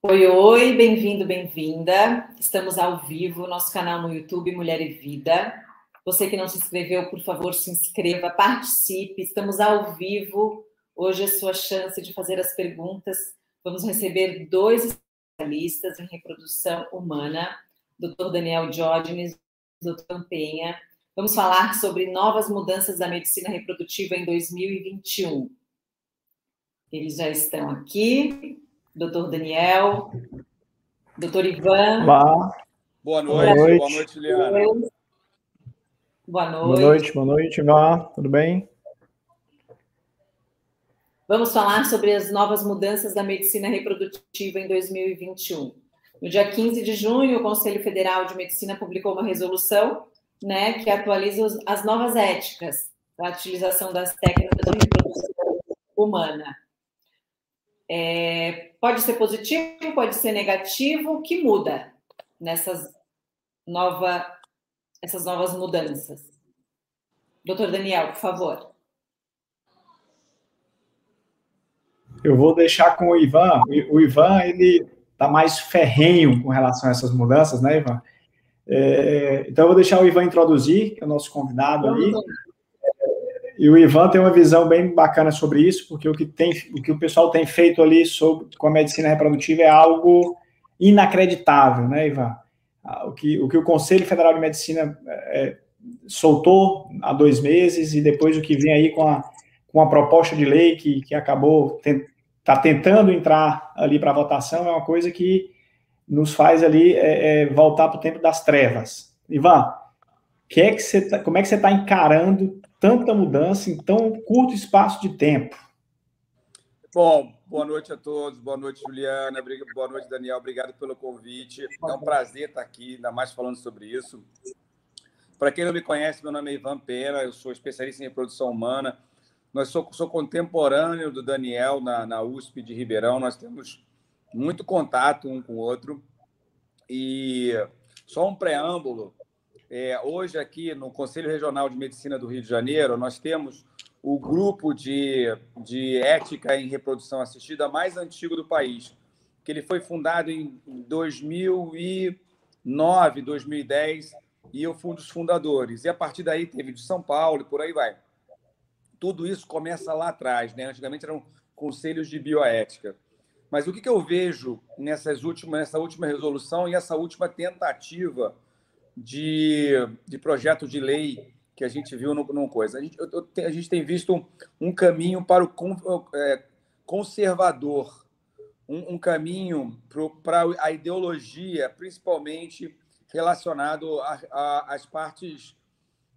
Oi, oi, bem-vindo, bem-vinda. Estamos ao vivo, nosso canal no YouTube Mulher e Vida. Você que não se inscreveu, por favor, se inscreva, participe. Estamos ao vivo. Hoje é a sua chance de fazer as perguntas. Vamos receber dois especialistas em reprodução humana, Dr. Daniel Diógenes, Dr. Campenha. Vamos falar sobre novas mudanças da medicina reprodutiva em 2021. Eles já estão aqui. Doutor Daniel, doutor Ivan. Olá. Boa noite, boa noite, boa noite. Boa noite. Boa noite, boa noite, Ivan. Tudo bem? Vamos falar sobre as novas mudanças da medicina reprodutiva em 2021. No dia 15 de junho, o Conselho Federal de Medicina publicou uma resolução né, que atualiza as novas éticas para a utilização das técnicas de reprodução humana. É, pode ser positivo, pode ser negativo. O que muda nessas nova, essas novas mudanças? Doutor Daniel, por favor. Eu vou deixar com o Ivan. O Ivan, ele está mais ferrenho com relação a essas mudanças, né, Ivan? É, então, eu vou deixar o Ivan introduzir, que é o nosso convidado ali. E o Ivan tem uma visão bem bacana sobre isso, porque o que, tem, o, que o pessoal tem feito ali sobre, com a medicina reprodutiva é algo inacreditável, né, Ivan? Ah, o que o, que o Conselho Federal de Medicina é, soltou há dois meses e depois o que vem aí com a, com a proposta de lei que, que acabou está tentando entrar ali para votação é uma coisa que nos faz ali é, é, voltar para o tempo das trevas. Ivan, que é que tá, como é que você está encarando tanta mudança em tão curto espaço de tempo? Bom, boa noite a todos, boa noite, Juliana, boa noite, Daniel, obrigado pelo convite. É um prazer estar aqui, ainda mais falando sobre isso. Para quem não me conhece, meu nome é Ivan Pena, eu sou especialista em reprodução humana. Nós sou, sou contemporâneo do Daniel na, na USP de Ribeirão, nós temos muito contato um com o outro. E só um preâmbulo, é, hoje, aqui no Conselho Regional de Medicina do Rio de Janeiro, nós temos o grupo de, de ética em reprodução assistida mais antigo do país, que ele foi fundado em 2009, 2010, e eu fui um dos fundadores. E a partir daí teve de São Paulo e por aí vai. Tudo isso começa lá atrás, né? Antigamente eram conselhos de bioética. Mas o que, eu vejo nessas últimas, nessa última resolução e essa última tentativa de, de projeto de lei que a gente viu no coisa. A gente, eu, a gente tem visto um, um caminho para o é, conservador, um, um caminho para a ideologia, principalmente relacionado às partes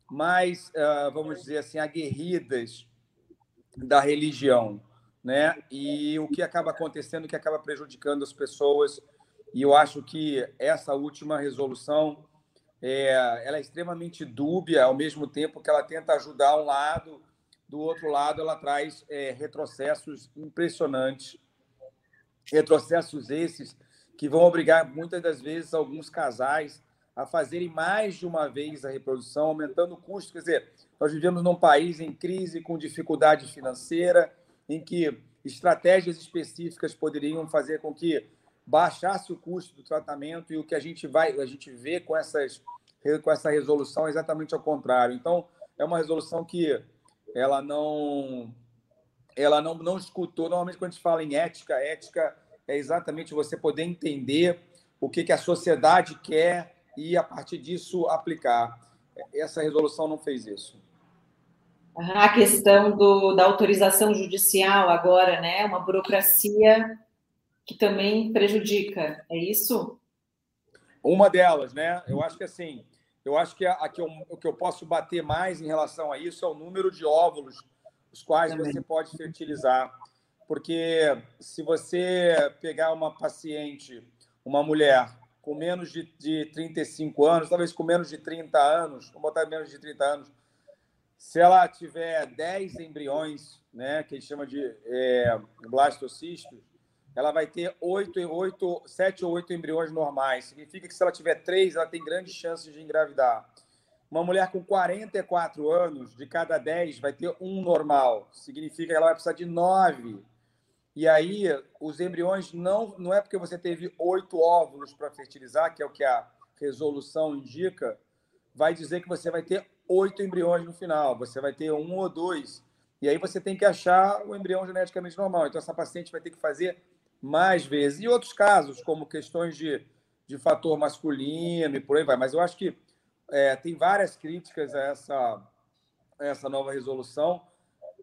mais, uh, vamos dizer assim, aguerridas da religião, né? E o que acaba acontecendo, que acaba prejudicando as pessoas. E eu acho que essa última resolução é, ela é extremamente dúbia, ao mesmo tempo que ela tenta ajudar um lado, do outro lado ela traz é, retrocessos impressionantes, retrocessos esses que vão obrigar muitas das vezes alguns casais a fazerem mais de uma vez a reprodução, aumentando o custo. Quer dizer, nós vivemos num país em crise, com dificuldade financeira, em que estratégias específicas poderiam fazer com que baixasse o custo do tratamento e o que a gente vai, a gente vê com essas com essa resolução é exatamente ao contrário. Então, é uma resolução que ela não ela não, não escutou. Normalmente, quando a gente fala em ética, ética é exatamente você poder entender o que, que a sociedade quer e, a partir disso, aplicar. Essa resolução não fez isso. A questão do, da autorização judicial agora, né? Uma burocracia que também prejudica, é isso? Uma delas, né? Eu acho que assim, eu acho que a, que eu, o que eu posso bater mais em relação a isso é o número de óvulos os quais também. você pode fertilizar. Porque se você pegar uma paciente, uma mulher com menos de, de 35 anos, talvez com menos de 30 anos, vamos botar menos de 30 anos, se ela tiver 10 embriões, né, que a gente chama de é, blastocistos, ela vai ter 8, 8, 7 ou 8 embriões normais. Significa que se ela tiver 3, ela tem grandes chances de engravidar. Uma mulher com 44 anos, de cada 10, vai ter um normal. Significa que ela vai precisar de 9. E aí, os embriões não, não é porque você teve oito óvulos para fertilizar, que é o que a resolução indica, vai dizer que você vai ter oito embriões no final. Você vai ter um ou dois. E aí você tem que achar o embrião geneticamente normal. Então, essa paciente vai ter que fazer mais vezes. E outros casos, como questões de, de fator masculino e por aí vai. Mas eu acho que é, tem várias críticas a essa, a essa nova resolução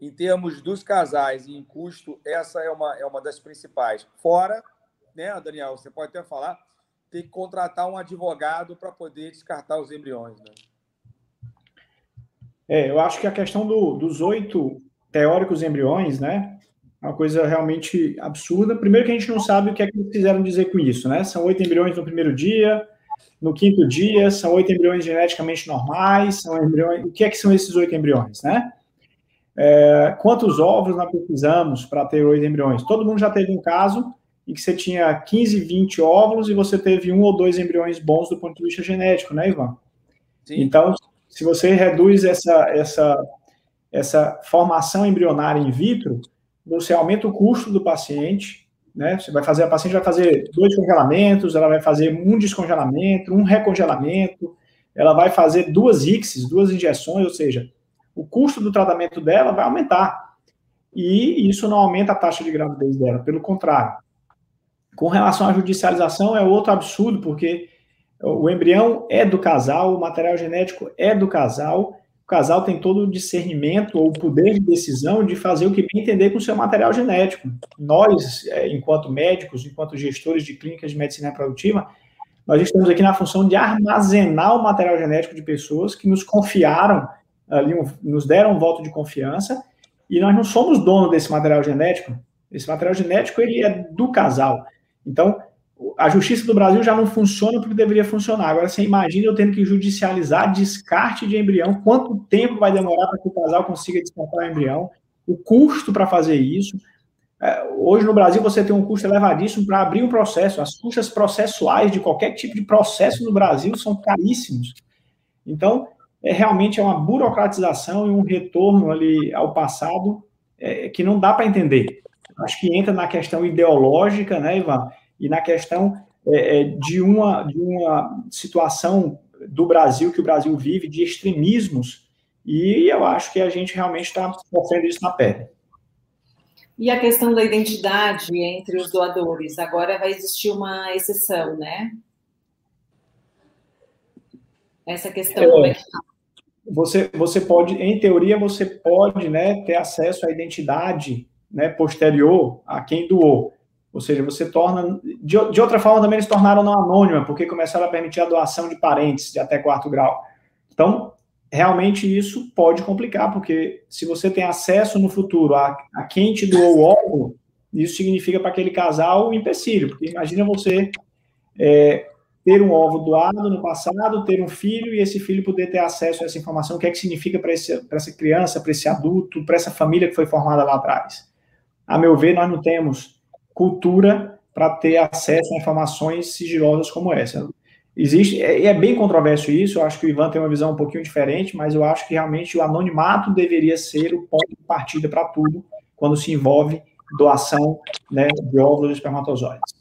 em termos dos casais e em custo, essa é uma, é uma das principais. Fora, né, Daniel, você pode até falar, tem que contratar um advogado para poder descartar os embriões. Né? É, eu acho que a questão do, dos oito teóricos embriões, né, uma coisa realmente absurda. Primeiro que a gente não sabe o que é que eles quiseram dizer com isso, né? São oito embriões no primeiro dia, no quinto dia, são oito embriões geneticamente normais, são embriões... O que é que são esses oito embriões, né? É, quantos ovos nós precisamos para ter oito embriões? Todo mundo já teve um caso em que você tinha 15, 20 óvulos e você teve um ou dois embriões bons do ponto de vista genético, né, Ivan? Sim. Então, se você reduz essa, essa, essa formação embrionária in vitro, você aumenta o custo do paciente, né? Você vai fazer, a paciente vai fazer dois congelamentos, ela vai fazer um descongelamento, um recongelamento, ela vai fazer duas ICSs, duas injeções, ou seja, o custo do tratamento dela vai aumentar. E isso não aumenta a taxa de gravidez dela, pelo contrário. Com relação à judicialização, é outro absurdo, porque o embrião é do casal, o material genético é do casal, casal tem todo o discernimento ou poder de decisão de fazer o que bem entender com o seu material genético. Nós, é, enquanto médicos, enquanto gestores de clínicas de medicina reprodutiva, nós estamos aqui na função de armazenar o material genético de pessoas que nos confiaram ali nos deram um voto de confiança e nós não somos dono desse material genético. Esse material genético ele é do casal. Então, a justiça do Brasil já não funciona porque deveria funcionar. Agora, você imagina eu tendo que judicializar descarte de embrião, quanto tempo vai demorar para que o casal consiga descartar o embrião, o custo para fazer isso. É, hoje no Brasil você tem um custo elevadíssimo para abrir um processo. As custas processuais de qualquer tipo de processo no Brasil são caríssimos. Então, é, realmente é uma burocratização e um retorno ali ao passado é, que não dá para entender. Acho que entra na questão ideológica, né, Ivan, e na questão é, é, de, uma, de uma situação do Brasil que o Brasil vive de extremismos, e eu acho que a gente realmente está sofrendo isso na pele. E a questão da identidade entre os doadores? Agora vai existir uma exceção, né? Essa questão, é, como é que está? Você, você pode, em teoria, você pode né, ter acesso à identidade né, posterior a quem doou. Ou seja, você torna. De, de outra forma, também eles tornaram não anônima, porque começaram a permitir a doação de parentes de até quarto grau. Então, realmente isso pode complicar, porque se você tem acesso no futuro a, a quem te doou o órgão, isso significa para aquele casal um empecilho, porque imagina você é, ter um ovo doado no passado, ter um filho e esse filho poder ter acesso a essa informação, o que é que significa para essa criança, para esse adulto, para essa família que foi formada lá atrás. A meu ver, nós não temos cultura para ter acesso a informações sigilosas como essa. Existe, é, é bem controverso isso, eu acho que o Ivan tem uma visão um pouquinho diferente, mas eu acho que realmente o anonimato deveria ser o ponto de partida para tudo quando se envolve doação né, de óvulos e espermatozoides.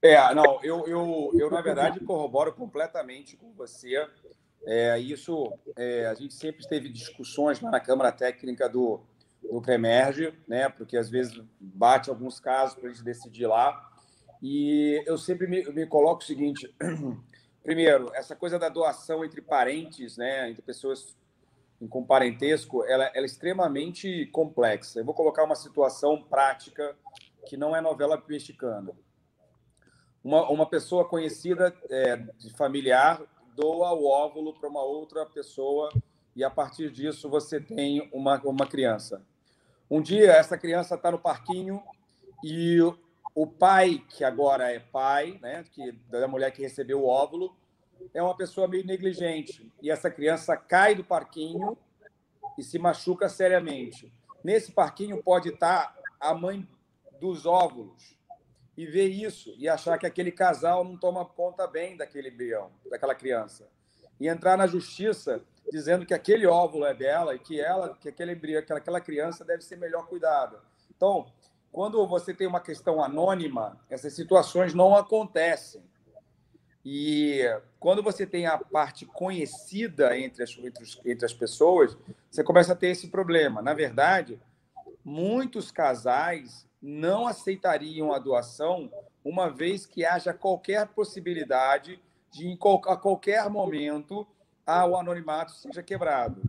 É, não, eu, eu, eu na verdade corroboro completamente com você. É, isso, é, a gente sempre teve discussões lá na Câmara Técnica do, do CREMERGE, né, porque às vezes bate alguns casos para a gente decidir lá. E eu sempre me, me coloco o seguinte: primeiro, essa coisa da doação entre parentes, né, entre pessoas com parentesco, ela, ela é extremamente complexa. Eu vou colocar uma situação prática que não é novela mexicana uma, uma pessoa conhecida é, de familiar doa o óvulo para uma outra pessoa e a partir disso você tem uma, uma criança. Um dia essa criança está no parquinho e o pai, que agora é pai, né, que, da mulher que recebeu o óvulo, é uma pessoa meio negligente. E essa criança cai do parquinho e se machuca seriamente. Nesse parquinho pode estar a mãe dos óvulos e ver isso e achar que aquele casal não toma conta bem daquele embrião, daquela criança. E entrar na justiça dizendo que aquele óvulo é dela e que ela, que aquele embrião, que aquela criança deve ser melhor cuidada. Então, quando você tem uma questão anônima, essas situações não acontecem. E quando você tem a parte conhecida entre as, entre, os, entre as pessoas, você começa a ter esse problema. Na verdade, muitos casais não aceitariam a doação uma vez que haja qualquer possibilidade de, a qualquer momento, o anonimato seja quebrado.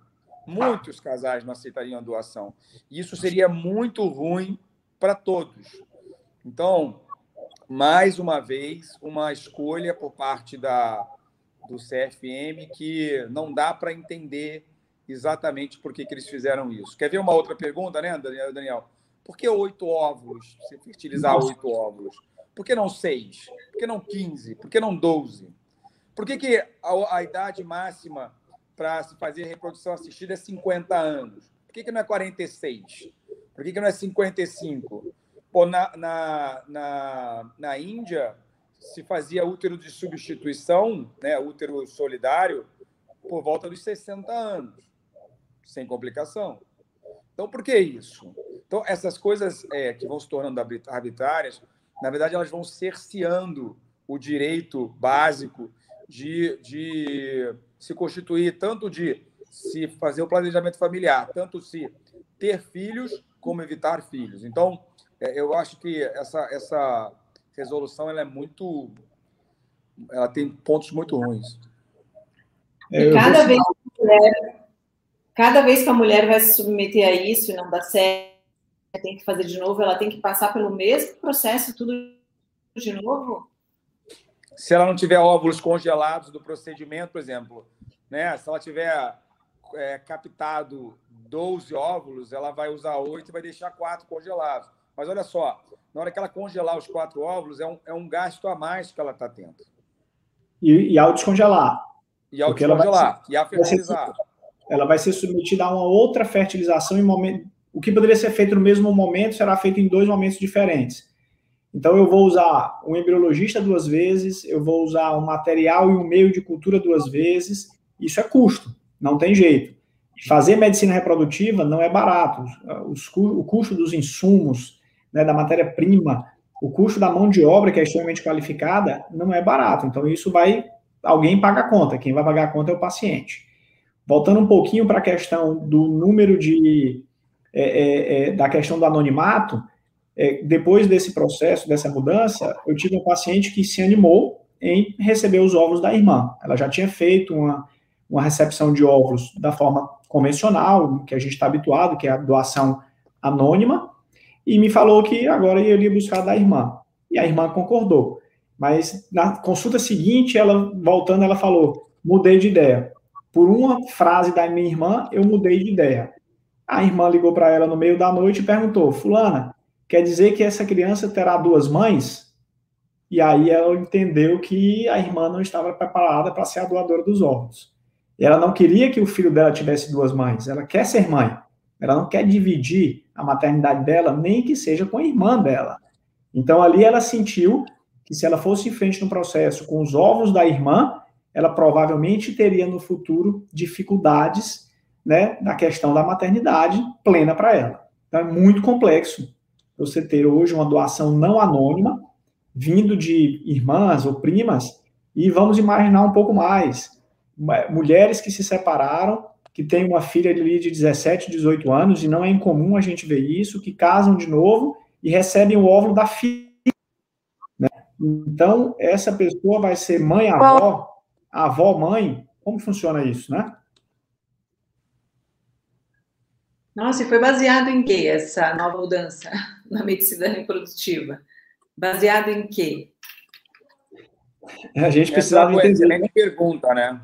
Muitos casais não aceitariam a doação. Isso seria muito ruim para todos. Então, mais uma vez, uma escolha por parte da, do CFM que não dá para entender exatamente por que, que eles fizeram isso. Quer ver uma outra pergunta, né, Daniel? Por que oito óvulos? Se fertilizar oito óvulos? Por que não seis? Por que não quinze? Por que não doze? Por que, que a, a idade máxima para se fazer reprodução assistida é 50 anos? Por que, que não é 46? Por que, que não é 55? Pô, na, na, na, na Índia, se fazia útero de substituição, né, útero solidário, por volta dos 60 anos, sem complicação. Então, por que isso? Então, essas coisas é, que vão se tornando arbitrárias, na verdade, elas vão cerceando o direito básico de, de se constituir, tanto de se fazer o planejamento familiar, tanto se ter filhos, como evitar filhos. Então, é, eu acho que essa, essa resolução ela é muito. Ela tem pontos muito ruins. É, cada, vez que mulher, cada vez que a mulher vai se submeter a isso e não dá certo, tem que fazer de novo, ela tem que passar pelo mesmo processo, tudo de novo? Se ela não tiver óvulos congelados do procedimento, por exemplo, né? Se ela tiver é, captado 12 óvulos, ela vai usar 8 e vai deixar 4 congelados. Mas olha só, na hora que ela congelar os quatro óvulos, é um, é um gasto a mais que ela está tendo. E, e ao descongelar. E ao descongelar. Ser, e a fertilizar. ela vai ser submetida a uma outra fertilização em momento. O que poderia ser feito no mesmo momento será feito em dois momentos diferentes. Então, eu vou usar um embriologista duas vezes, eu vou usar um material e um meio de cultura duas vezes. Isso é custo, não tem jeito. Fazer medicina reprodutiva não é barato. O custo dos insumos, né, da matéria-prima, o custo da mão de obra, que é extremamente qualificada, não é barato. Então, isso vai. Alguém paga a conta, quem vai pagar a conta é o paciente. Voltando um pouquinho para a questão do número de. É, é, é, da questão do anonimato, é, depois desse processo, dessa mudança, eu tive um paciente que se animou em receber os óvulos da irmã. Ela já tinha feito uma, uma recepção de óvulos da forma convencional, que a gente está habituado, que é a doação anônima, e me falou que agora ia ali buscar da irmã. E a irmã concordou. Mas na consulta seguinte, ela voltando, ela falou: mudei de ideia. Por uma frase da minha irmã, eu mudei de ideia. A irmã ligou para ela no meio da noite e perguntou: Fulana, quer dizer que essa criança terá duas mães? E aí ela entendeu que a irmã não estava preparada para ser a doadora dos órgãos. Ela não queria que o filho dela tivesse duas mães, ela quer ser mãe. Ela não quer dividir a maternidade dela, nem que seja com a irmã dela. Então ali ela sentiu que se ela fosse em frente no processo com os ovos da irmã, ela provavelmente teria no futuro dificuldades, né, na questão da maternidade plena para ela. Então é muito complexo você ter hoje uma doação não anônima vindo de irmãs ou primas e vamos imaginar um pouco mais mulheres que se separaram que tem uma filha ali de 17, 18 anos, e não é incomum a gente ver isso, que casam de novo e recebem o óvulo da filha. Né? Então, essa pessoa vai ser mãe-avó, avó-mãe. Como funciona isso, né? Nossa, e foi baseado em que essa nova mudança na medicina reprodutiva? Baseado em quê? A gente precisava Essa é uma entender. excelente pergunta, né?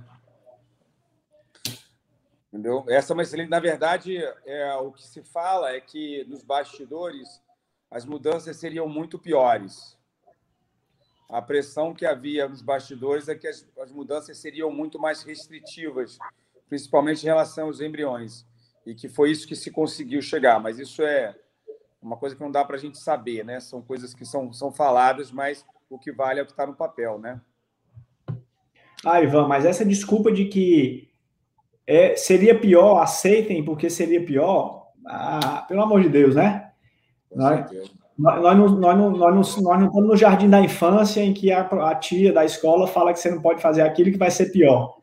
Entendeu? Essa é uma excelente. Na verdade, é, o que se fala é que nos bastidores as mudanças seriam muito piores. A pressão que havia nos bastidores é que as, as mudanças seriam muito mais restritivas, principalmente em relação aos embriões. E que foi isso que se conseguiu chegar. Mas isso é uma coisa que não dá para a gente saber, né? São coisas que são, são faladas, mas o que vale é o que está no papel, né? Ah, Ivan, mas essa desculpa de que é, seria pior, aceitem porque seria pior. Ah, pelo amor de Deus, né? Nós, nós, não, nós, não, nós, não, nós não estamos no jardim da infância em que a, a, tia da escola fala que você não pode fazer aquilo que vai ser pior.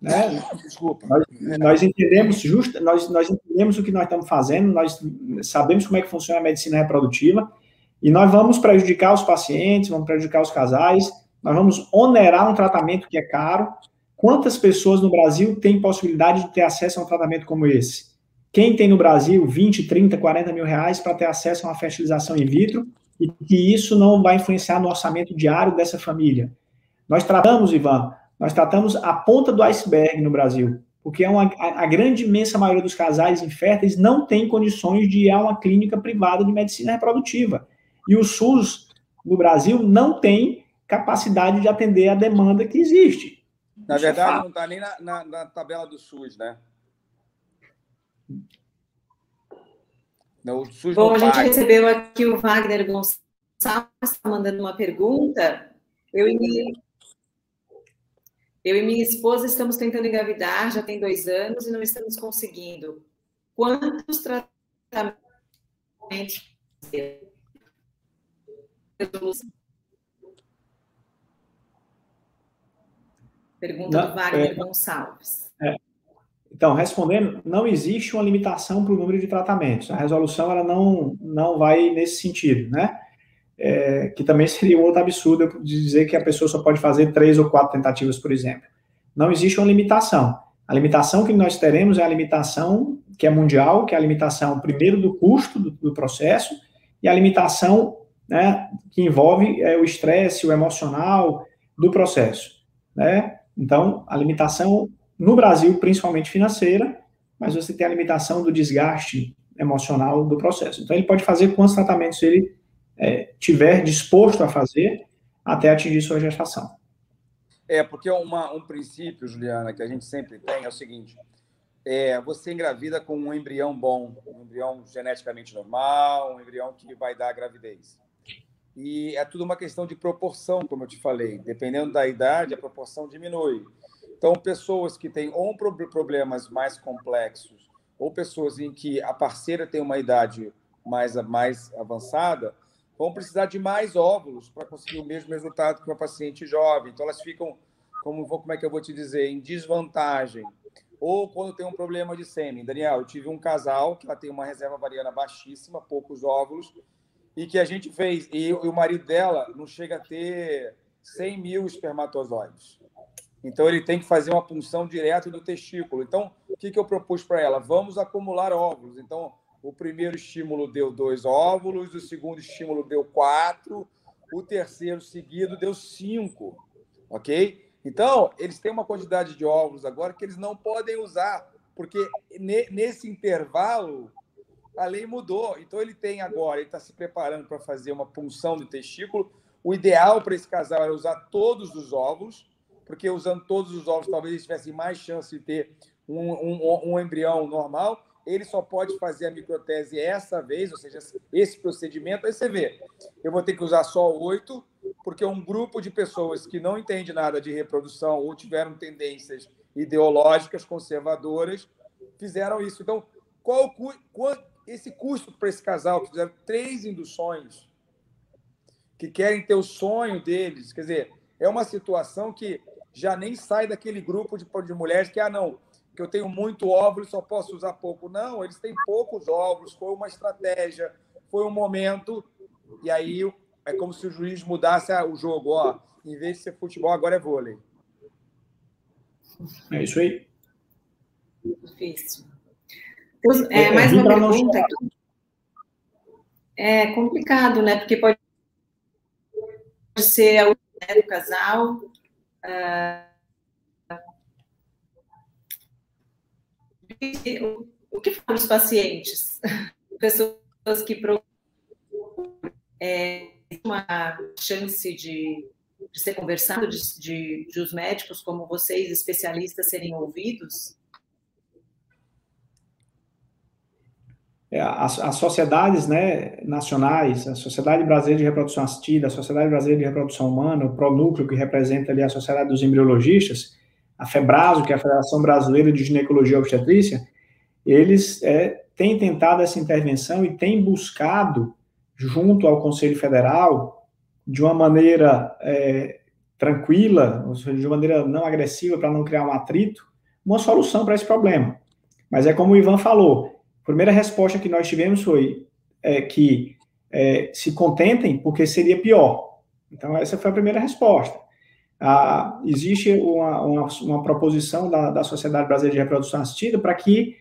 Né? Desculpa. Nós, nós entendemos justo, nós, nós entendemos o que nós estamos fazendo, nós sabemos como é que funciona a medicina reprodutiva e nós vamos prejudicar os pacientes, vamos prejudicar os casais, nós vamos onerar um tratamento que é caro. Quantas pessoas no Brasil têm possibilidade de ter acesso a um tratamento como esse? Quem tem no Brasil 20, 30, 40 mil reais para ter acesso a uma fertilização in vitro e que isso não vai influenciar no orçamento diário dessa família? Nós tratamos, Ivan, nós tratamos a ponta do iceberg no Brasil, porque é uma, a, a grande imensa maioria dos casais inférteis não tem condições de ir a uma clínica privada de medicina reprodutiva. E o SUS no Brasil não tem capacidade de atender a demanda que existe. Na Isso é verdade, é não está nem na, na, na tabela do SUS, né? Não, Bom, a gente paga. recebeu aqui o Wagner Gonçalves, está mandando uma pergunta. Eu e, eu e minha esposa estamos tentando engravidar, já tem dois anos, e não estamos conseguindo. Quantos tratamentos Pergunta não, do Wagner é, Gonçalves. É, então, respondendo, não existe uma limitação para o número de tratamentos. A resolução ela não, não vai nesse sentido, né? É, que também seria um outro absurdo de dizer que a pessoa só pode fazer três ou quatro tentativas, por exemplo. Não existe uma limitação. A limitação que nós teremos é a limitação que é mundial, que é a limitação, primeiro, do custo do, do processo, e a limitação né, que envolve é, o estresse, o emocional do processo. Né? Então, a limitação no Brasil, principalmente financeira, mas você tem a limitação do desgaste emocional do processo. Então, ele pode fazer quantos tratamentos ele é, tiver disposto a fazer até atingir sua gestação. É, porque uma, um princípio, Juliana, que a gente sempre tem é o seguinte: é, você engravida com um embrião bom, um embrião geneticamente normal, um embrião que vai dar gravidez. E é tudo uma questão de proporção, como eu te falei. Dependendo da idade, a proporção diminui. Então, pessoas que têm ou problemas mais complexos, ou pessoas em que a parceira tem uma idade mais, mais avançada, vão precisar de mais óvulos para conseguir o mesmo resultado que uma paciente jovem. Então, elas ficam, como, como é que eu vou te dizer, em desvantagem. Ou quando tem um problema de sêmen. Daniel, eu tive um casal que ela tem uma reserva variana baixíssima, poucos óvulos, e que a gente fez, e, e o marido dela não chega a ter 100 mil espermatozoides. Então, ele tem que fazer uma punção direto do testículo. Então, o que, que eu propus para ela? Vamos acumular óvulos. Então, o primeiro estímulo deu dois óvulos, o segundo estímulo deu quatro, o terceiro seguido deu cinco. Ok? Então, eles têm uma quantidade de óvulos agora que eles não podem usar, porque nesse intervalo a lei mudou. Então, ele tem agora, ele está se preparando para fazer uma punção do testículo. O ideal para esse casal era usar todos os óvulos porque usando todos os ovos, talvez eles tivessem mais chance de ter um, um, um embrião normal. Ele só pode fazer a microtese essa vez, ou seja, esse procedimento. Aí você vê, eu vou ter que usar só oito, porque um grupo de pessoas que não entende nada de reprodução ou tiveram tendências ideológicas conservadoras fizeram isso. Então, qual qual, esse custo para esse casal que fizeram três induções, que querem ter o sonho deles? Quer dizer, é uma situação que já nem sai daquele grupo de, de mulheres que, ah, não, que eu tenho muito óvulo e só posso usar pouco. Não, eles têm poucos óvulos, foi uma estratégia, foi um momento, e aí é como se o juiz mudasse o jogo, ó, em vez de ser futebol, agora é vôlei. É isso aí. Difícil. É, é, mais uma pergunta aqui. É complicado, né? Porque pode ser a do casal, o que falam os pacientes? Pessoas que procuram é, uma chance de, de ser conversado, de, de, de os médicos como vocês, especialistas, serem ouvidos? É, as, as, sociedades né, nacionais, a Sociedade Brasileira de Reprodução Assistida, a Sociedade Brasileira de Reprodução Humana, o PRONúcleo, que representa ali a Sociedade dos Embriologistas, a FEBRASO, que é a Federação Brasileira de Ginecologia e Obstetrícia, eles é, têm tentado essa intervenção e têm buscado junto ao Conselho Federal, de uma maneira é, tranquila, de uma maneira não agressiva, para não criar um atrito, uma solução para esse problema. Mas é como o Ivan falou, a primeira resposta que nós tivemos foi é, que é, se contentem, porque seria pior. Então, essa foi a primeira resposta. Ah, existe uma, uma, uma proposição da, da, Sociedade Brasileira de Reprodução Assistida para que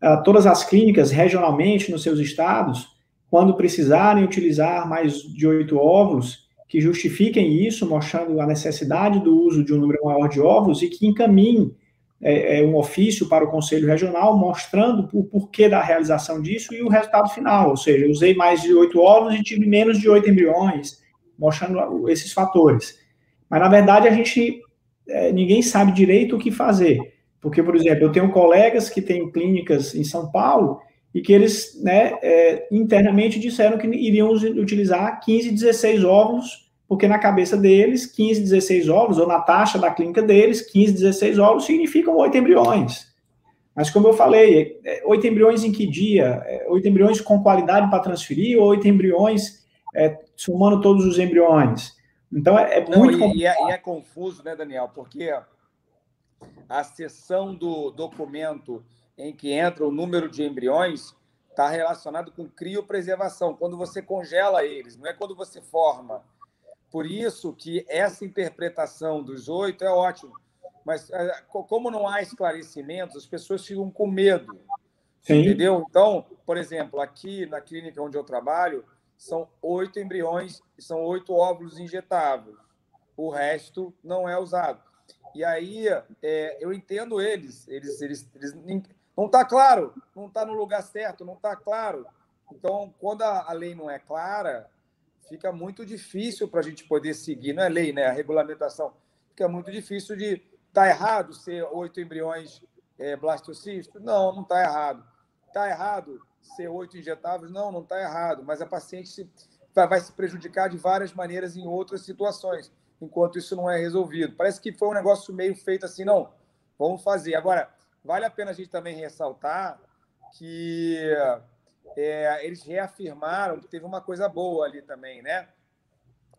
ah, todas as clínicas, regionalmente, nos seus estados, quando precisarem utilizar mais de oito óvulos, que justifiquem isso, mostrando a necessidade do uso de um número maior de óvulos e que encaminhem é, é, um ofício para o Conselho Regional mostrando o porquê da realização disso e o resultado final, ou seja, usei mais de oito óvulos e tive menos de oito embriões, mostrando esses fatores. Mas, na verdade, a gente, é, ninguém sabe direito o que fazer, porque, por exemplo, eu tenho colegas que têm clínicas em São Paulo e que eles, né, é, internamente disseram que iriam utilizar 15, 16 óvulos porque na cabeça deles, 15, 16 ovos, ou na taxa da clínica deles, 15, 16 ovos significam 8 embriões. Mas, como eu falei, 8 é, embriões em que dia? 8 é, embriões com qualidade para transferir ou 8 embriões é, somando todos os embriões? Então, é, é muito Não, e, e, é, e, é, confuso, né, Daniel? Porque a seção do documento em que entra o número de embriões está relacionado com criopreservação, quando você congela eles, não é quando você forma. Por isso que essa interpretação dos oito é ótima. Mas é, como não há esclarecimentos, as pessoas ficam com medo. Sim. Entendeu? Então, por exemplo, aqui na clínica onde eu trabalho, são oito embriões são oito óvulos injetáveis. O resto não é usado. E aí é, eu entendo eles. Eles, eles, eles não está claro, não está no lugar certo, não está claro. Então, quando a, a lei não é clara, fica muito difícil para a gente poder seguir, não é lei, né? A regulamentação fica muito difícil de tá errado ser oito embriões é, blastocistos? Não, não está errado. Está errado ser oito injetáveis? Não, não está errado. Mas a paciente se, vai, vai se prejudicar de várias maneiras em outras situações, enquanto isso não é resolvido. Parece que foi um negócio meio feito assim, não, vamos fazer. Agora, vale a pena a gente também ressaltar que é, eles reafirmaram que teve uma coisa boa ali também, né?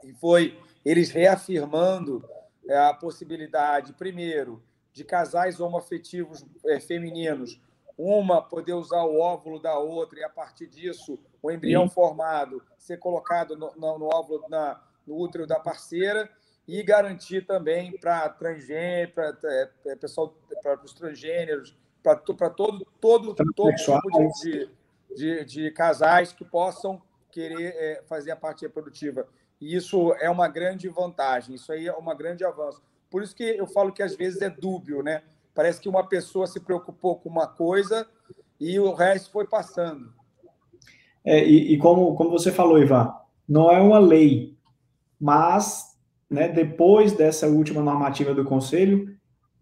E foi eles reafirmando é, a possibilidade, primeiro, de casais homoafetivos é, femininos, uma poder usar o óvulo da outra e, a partir disso, o embrião Sim. formado ser colocado no, no, no óvulo, na, no útero da parceira e garantir também para transgênero, para é, é, pessoal, para os transgêneros, para todo, todo, todo tipo de, de, de casais que possam querer é, fazer a parte reprodutiva. E isso é uma grande vantagem, isso aí é um grande avanço. Por isso que eu falo que às vezes é dúbio, né? Parece que uma pessoa se preocupou com uma coisa e o resto foi passando. É, e, e como, como você falou, Ivan, não é uma lei, mas né, depois dessa última normativa do Conselho,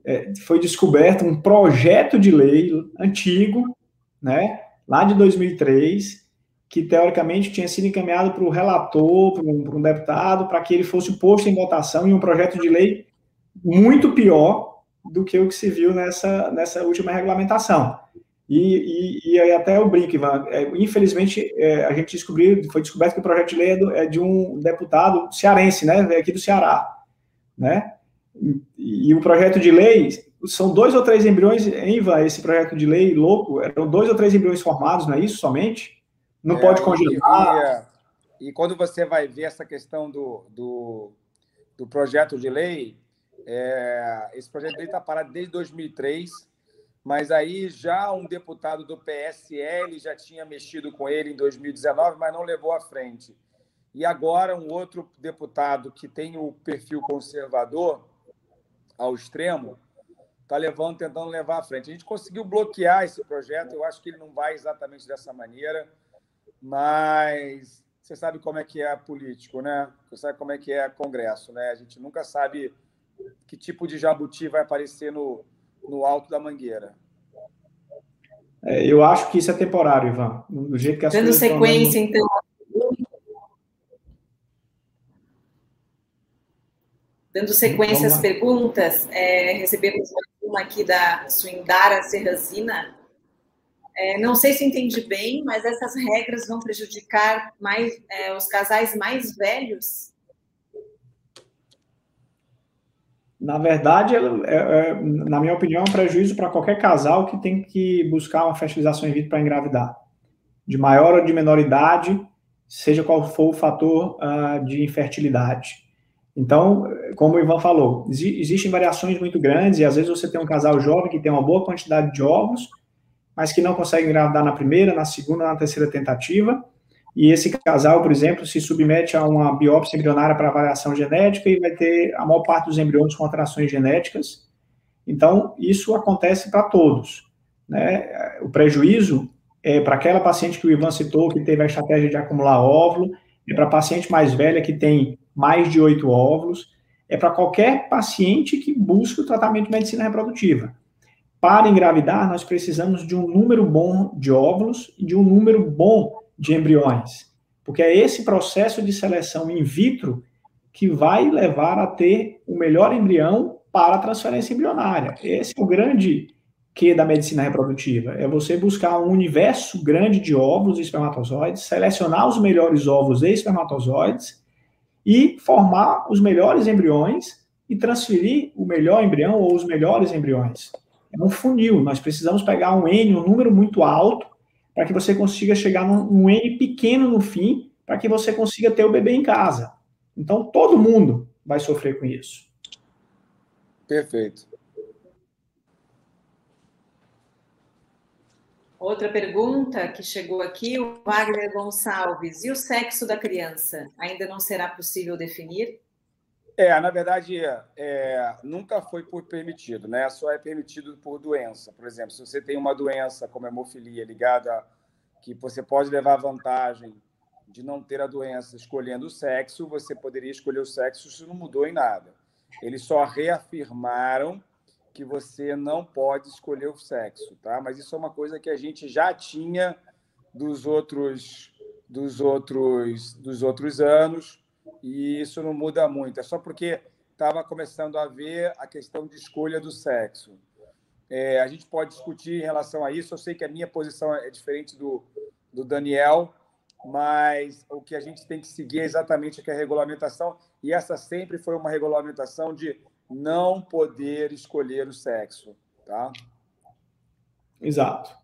é, foi descoberto um projeto de lei antigo, né, lá de 2003, que teoricamente tinha sido encaminhado para o relator, para um, para um deputado, para que ele fosse posto em votação em um projeto de lei muito pior do que o que se viu nessa, nessa última regulamentação. E, e, e até o brinco, Ivan, é, infelizmente é, a gente descobriu, foi descoberto que o projeto de lei é, do, é de um deputado cearense, né, aqui do Ceará, né, e, e o projeto de lei são dois ou três embriões, hein, Ivan, esse projeto de lei louco, eram dois ou três embriões formados, não é isso somente? Não é, pode congelar. E, e, quando você vai ver essa questão do, do, do projeto de lei, é, esse projeto de está parado desde 2003, mas aí já um deputado do PSL já tinha mexido com ele em 2019, mas não levou à frente. E agora um outro deputado que tem o perfil conservador ao extremo, está levando, tentando levar à frente. A gente conseguiu bloquear esse projeto, eu acho que ele não vai exatamente dessa maneira, mas você sabe como é que é político, né? Você sabe como é que é Congresso, né? A gente nunca sabe que tipo de jabuti vai aparecer no, no alto da mangueira. É, eu acho que isso é temporário, Ivan. Do jeito que as Dando sequência, então, Dando sequência às perguntas, é, recebemos uma aqui da Suindara Serrazina. É, não sei se entendi bem, mas essas regras vão prejudicar mais é, os casais mais velhos? Na verdade, é, é, na minha opinião, é um prejuízo para qualquer casal que tem que buscar uma fertilização in vitro para engravidar. De maior ou de menor idade, seja qual for o fator uh, de infertilidade. Então, como o Ivan falou, existem variações muito grandes e às vezes você tem um casal jovem que tem uma boa quantidade de ovos, mas que não consegue engravidar na primeira, na segunda, na terceira tentativa. E esse casal, por exemplo, se submete a uma biópsia embrionária para avaliação genética e vai ter a maior parte dos embriões com alterações genéticas. Então, isso acontece para todos. Né? O prejuízo é, para aquela paciente que o Ivan citou, que teve a estratégia de acumular óvulo, é para paciente mais velha que tem mais de oito óvulos, é para qualquer paciente que busca o tratamento de medicina reprodutiva. Para engravidar, nós precisamos de um número bom de óvulos e de um número bom de embriões, porque é esse processo de seleção in vitro que vai levar a ter o melhor embrião para a transferência embrionária. Esse é o grande que da medicina reprodutiva é você buscar um universo grande de ovos e espermatozoides, selecionar os melhores ovos e espermatozoides e formar os melhores embriões e transferir o melhor embrião ou os melhores embriões. É um funil, nós precisamos pegar um N, um número muito alto, para que você consiga chegar num, num N pequeno no fim, para que você consiga ter o bebê em casa. Então, todo mundo vai sofrer com isso. Perfeito. Outra pergunta que chegou aqui, o Wagner Gonçalves. E o sexo da criança? Ainda não será possível definir? É, na verdade, é, nunca foi por permitido, né? Só é permitido por doença. Por exemplo, se você tem uma doença como hemofilia ligada que você pode levar vantagem de não ter a doença escolhendo o sexo, você poderia escolher o sexo, isso não mudou em nada. Eles só reafirmaram que você não pode escolher o sexo, tá? Mas isso é uma coisa que a gente já tinha dos outros dos outros dos outros anos e isso não muda muito. É só porque estava começando a ver a questão de escolha do sexo. É, a gente pode discutir em relação a isso. Eu sei que a minha posição é diferente do, do Daniel, mas o que a gente tem que seguir é exatamente a regulamentação, e essa sempre foi uma regulamentação de não poder escolher o sexo, tá? Exato.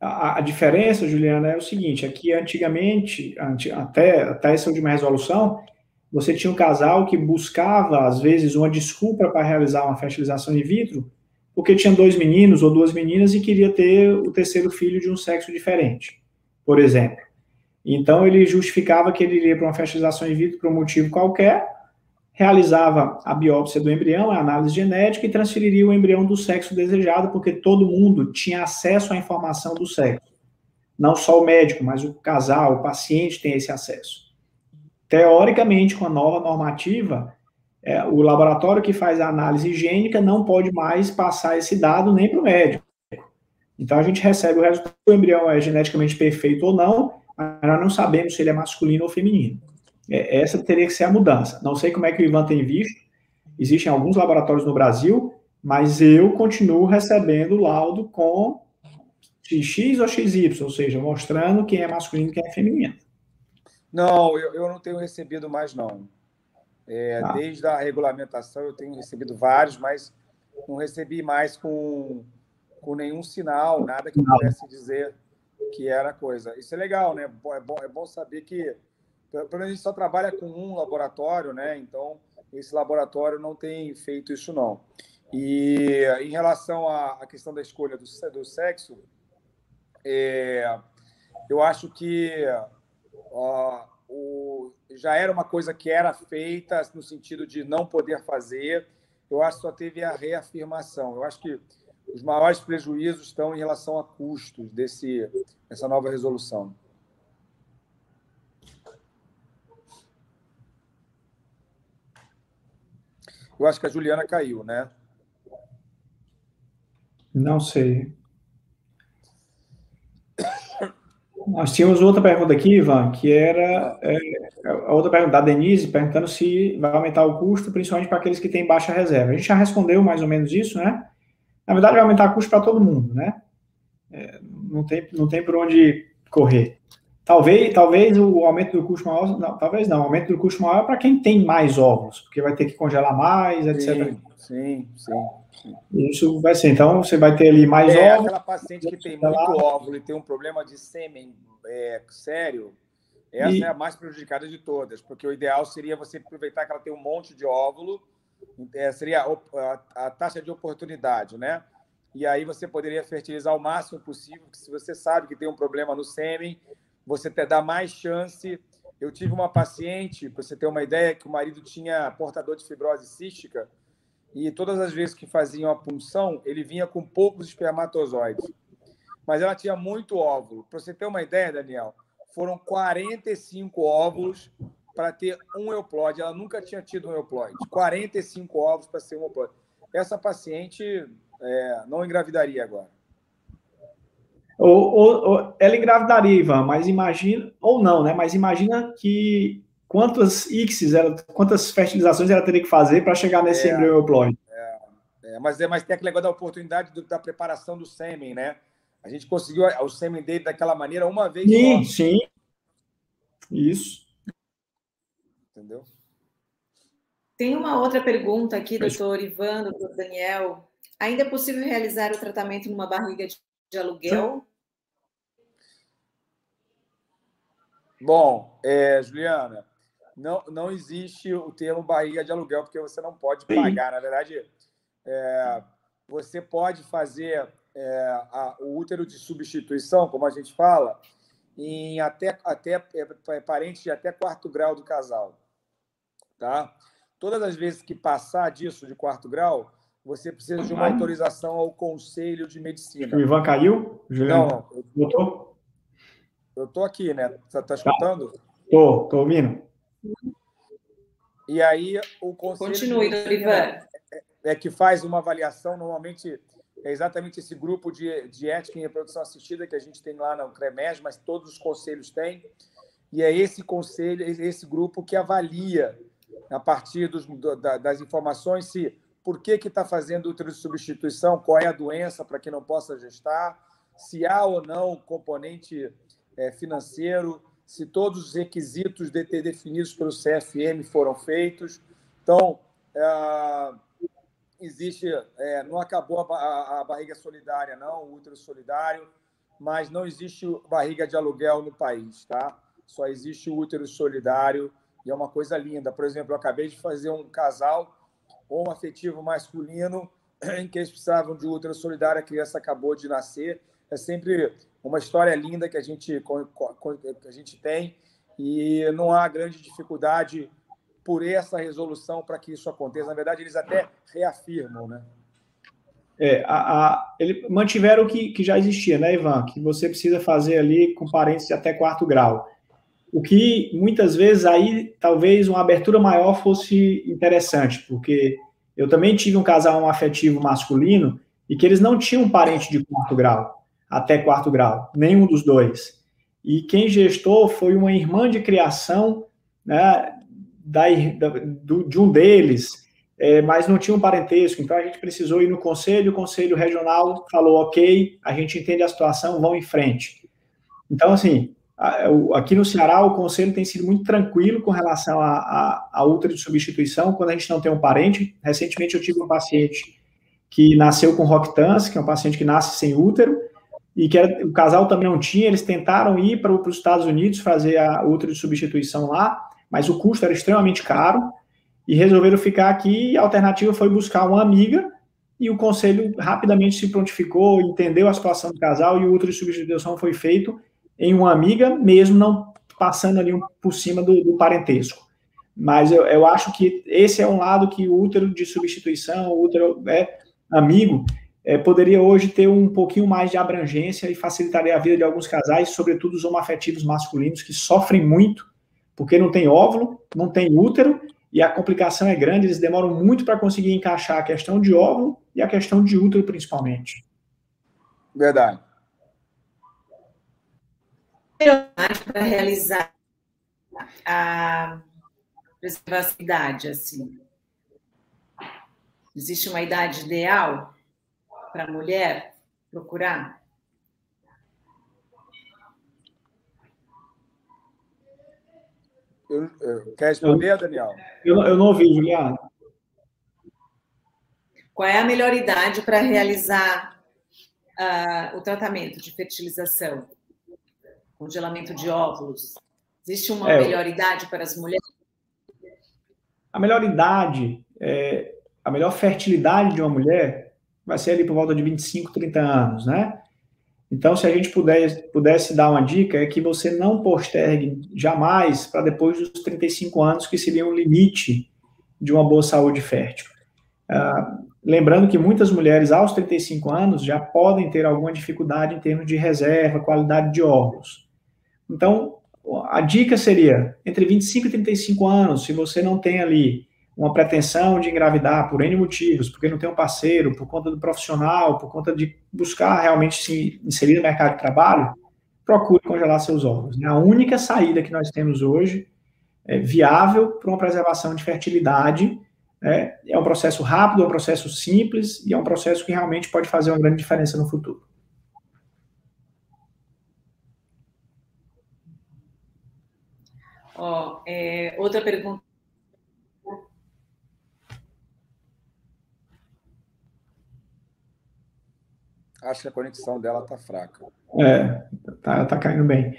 A, a diferença, Juliana, é o seguinte: aqui antigamente, até, até essa última resolução, você tinha um casal que buscava, às vezes, uma desculpa para realizar uma fertilização in vitro, porque tinha dois meninos ou duas meninas e queria ter o terceiro filho de um sexo diferente, por exemplo. Então, ele justificava que ele iria para uma fertilização in vitro por um motivo qualquer, realizava a biópsia do embrião, a análise genética e transferiria o embrião do sexo desejado, porque todo mundo tinha acesso à informação do sexo. Não só o médico, mas o casal, o paciente tem esse acesso. Teoricamente, com a nova normativa, é, o laboratório que faz a análise higiênica não pode mais passar esse dado nem para o médico. Então, a gente recebe o resultado do embrião é geneticamente perfeito ou não, mas nós não sabemos se ele é masculino ou feminino. É, essa teria que ser a mudança. Não sei como é que o Ivan tem visto, existem alguns laboratórios no Brasil, mas eu continuo recebendo laudo com X ou XY, ou seja, mostrando quem é masculino e quem é feminino. Não, eu, eu não tenho recebido mais, não. É, ah. Desde a regulamentação eu tenho recebido vários, mas não recebi mais com, com nenhum sinal, nada que pudesse dizer que era coisa. Isso é legal, né? É bom, é bom saber que pelo menos a gente só trabalha com um laboratório, né? Então, esse laboratório não tem feito isso, não. E em relação à, questão da escolha do, do sexo, é, eu acho que ó, o, já era uma coisa que era feita no sentido de não poder fazer. Eu acho que só teve a reafirmação. Eu acho que os maiores prejuízos estão em relação a custos desse, dessa nova resolução. Eu acho que a Juliana caiu, né? Não sei. Nós tínhamos outra pergunta aqui, Ivan, que era é, a outra pergunta da Denise, perguntando se vai aumentar o custo, principalmente para aqueles que têm baixa reserva. A gente já respondeu mais ou menos isso, né? Na verdade, vai aumentar o custo para todo mundo, né? É, não, tem, não tem por onde correr. Talvez, talvez o aumento do custo maior, não, talvez não, o aumento do custo maior é para quem tem mais ovos, porque vai ter que congelar mais, etc. Sim, sim, sim. Isso vai ser. Então, você vai ter ali mais é, ovos. Aquela paciente que tem muito óvulo e tem um problema de sêmen é, sério, essa e... é a mais prejudicada de todas, porque o ideal seria você aproveitar que ela tem um monte de óvulo, é, seria a, a, a taxa de oportunidade, né? E aí você poderia fertilizar o máximo possível, porque se você sabe que tem um problema no sêmen, você te dá mais chance. Eu tive uma paciente, para você ter uma ideia, que o marido tinha portador de fibrose cística e todas as vezes que faziam a punção, ele vinha com poucos espermatozoides. Mas ela tinha muito óvulo. Para você ter uma ideia, Daniel, foram 45 óvulos para ter um euploide. Ela nunca tinha tido um euploide. 45 ovos para ser um euploide. Essa paciente é, não engravidaria agora. Ou, ou, ou, ela engravidaria, Ivan, mas imagina, ou não, né? Mas imagina que quantas ICSs, ela, quantas fertilizações ela teria que fazer para chegar nesse é, embrião euploide. É, é, mas, é, mas tem aquele negócio da oportunidade do, da preparação do sêmen, né? A gente conseguiu o sêmen dele daquela maneira uma vez sim, só. Sim, Isso. Entendeu? Tem uma outra pergunta aqui, doutor Ivan, doutor Daniel. Ainda é possível realizar o tratamento numa barriga de, de aluguel? Bom, é, Juliana, não, não existe o termo barriga de aluguel, porque você não pode pagar. Na verdade, é, você pode fazer é, a, o útero de substituição, como a gente fala, em até, até é, é, parentes de até quarto grau do casal. Tá? Todas as vezes que passar disso de quarto grau, você precisa de uma autorização ao Conselho de Medicina. O Ivan caiu? Juliano? Não, eu Eu estou aqui, né? Você está escutando? Estou, estou ouvindo. E aí o Conselho Continue, Ivan. É, é que faz uma avaliação, normalmente é exatamente esse grupo de, de ética em reprodução assistida que a gente tem lá no CREMES, mas todos os conselhos têm. E é esse conselho, esse grupo que avalia, a partir dos, das informações, se por que está fazendo útero de substituição, qual é a doença para que não possa gestar, se há ou não componente é, financeiro, se todos os requisitos de definidos pelo CFM foram feitos. Então, é, existe, é, não acabou a, a, a, barriga solidária, não, o útero solidário, mas não existe barriga de aluguel no país, tá? Só existe o útero solidário e é uma coisa linda. Por exemplo, eu acabei de fazer um casal homoafetivo masculino em que eles precisavam de útero solidário, a criança acabou de nascer. É sempre uma história linda que a gente, que a gente tem e não há grande dificuldade por essa resolução para que isso aconteça. Na verdade, eles até reafirmam, né? É, a, a, ele mantiveram o que, que já existia, né, Ivan? Que você precisa fazer ali com parentes até quarto grau. O que muitas vezes aí talvez uma abertura maior fosse interessante, porque eu também tive um casal afetivo masculino e que eles não tinham parente de quarto grau, até quarto grau, nenhum dos dois. E quem gestou foi uma irmã de criação né, da, da, do, de um deles, é, mas não tinha um parentesco. Então a gente precisou ir no conselho, o conselho regional falou: ok, a gente entende a situação, vão em frente. Então, assim, aqui no Ceará, o conselho tem sido muito tranquilo com relação a útero de substituição, quando a gente não tem um parente. Recentemente eu tive um paciente que nasceu com Roctans, que é um paciente que nasce sem útero, e que era, o casal também não tinha, eles tentaram ir para os Estados Unidos fazer a útero de substituição lá, mas o custo era extremamente caro, e resolveram ficar aqui, a alternativa foi buscar uma amiga, e o conselho rapidamente se prontificou, entendeu a situação do casal, e o útero de substituição foi feito, em uma amiga, mesmo não passando ali por cima do, do parentesco. Mas eu, eu, acho que esse é um lado que o útero de substituição, o útero é amigo, é, poderia hoje ter um pouquinho mais de abrangência e facilitaria a vida de alguns casais, sobretudo os homoafetivos masculinos, que sofrem muito, porque não tem óvulo, não tem útero, e a complicação é grande, eles demoram muito para conseguir encaixar a questão de óvulo e a questão de útero, principalmente. Verdade para realizar a idade assim. Existe uma idade ideal para a mulher procurar? Quer responder, Daniel? Eu, eu não ouvi, Juliana. Qual é a melhor idade para realizar uh, o tratamento de fertilização? Congelamento de óvulos? Existe uma é, melhor idade para as mulheres? A melhor idade, é, a melhor fertilidade de uma mulher vai ser ali por volta de 25, 30 anos, né? Então, se a gente pudesse, pudesse dar uma dica, é que você não postergue jamais para depois dos 35 anos, que seria um limite de uma boa saúde fértil. Uh, lembrando que muitas mulheres aos 35 anos já podem ter alguma dificuldade em termos de reserva, qualidade de óvulos. Então, a dica seria, entre 25 e 35 anos, se você não tem ali uma pretensão de engravidar por N motivos, porque não tem um parceiro, por conta do profissional, por conta de buscar realmente se inserir no mercado de trabalho, procure congelar seus óvulos. É a única saída que nós temos hoje é viável para uma preservação de fertilidade. É, é um processo rápido, é um processo simples e é um processo que realmente pode fazer uma grande diferença no futuro. Oh, é, outra pergunta Acho que a conexão dela tá fraca. É, tá, tá caindo bem.